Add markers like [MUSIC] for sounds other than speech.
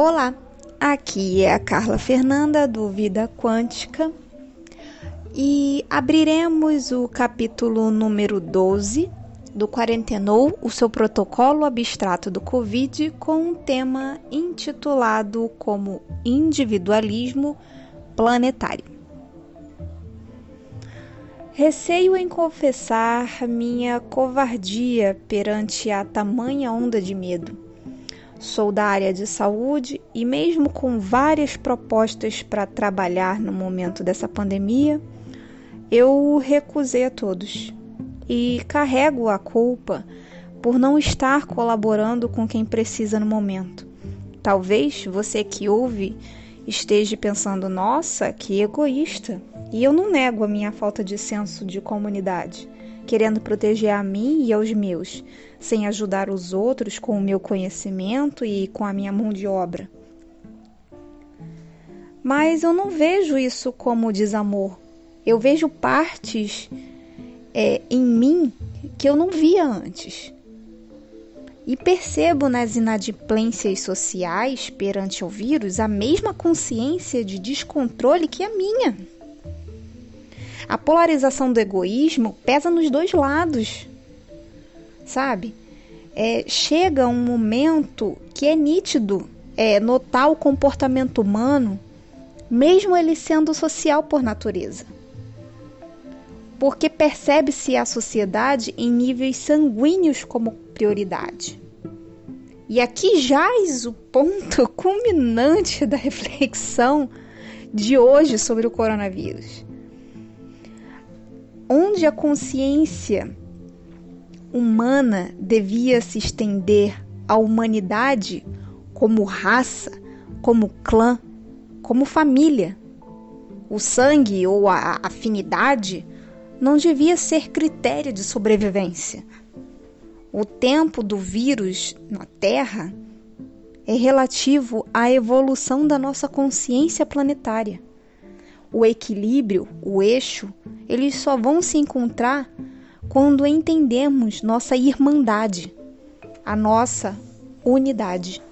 Olá, aqui é a Carla Fernanda do Vida Quântica e abriremos o capítulo número 12 do Quarentenou, o seu protocolo abstrato do Covid, com um tema intitulado como Individualismo Planetário. Receio em confessar minha covardia perante a tamanha onda de medo. Sou da área de saúde e, mesmo com várias propostas para trabalhar no momento dessa pandemia, eu recusei a todos e carrego a culpa por não estar colaborando com quem precisa no momento. Talvez você que ouve esteja pensando: nossa, que egoísta! E eu não nego a minha falta de senso de comunidade, querendo proteger a mim e aos meus, sem ajudar os outros com o meu conhecimento e com a minha mão de obra. Mas eu não vejo isso como desamor. Eu vejo partes é, em mim que eu não via antes. E percebo nas inadimplências sociais perante o vírus a mesma consciência de descontrole que a minha. A polarização do egoísmo pesa nos dois lados, sabe? É, chega um momento que é nítido é, notar o comportamento humano, mesmo ele sendo social por natureza. Porque percebe-se a sociedade em níveis sanguíneos como prioridade. E aqui jaz o ponto [LAUGHS] culminante da reflexão de hoje sobre o coronavírus onde a consciência humana devia se estender à humanidade como raça, como clã, como família. O sangue ou a afinidade não devia ser critério de sobrevivência. O tempo do vírus na Terra é relativo à evolução da nossa consciência planetária o equilíbrio, o eixo, eles só vão se encontrar quando entendemos nossa irmandade, a nossa unidade.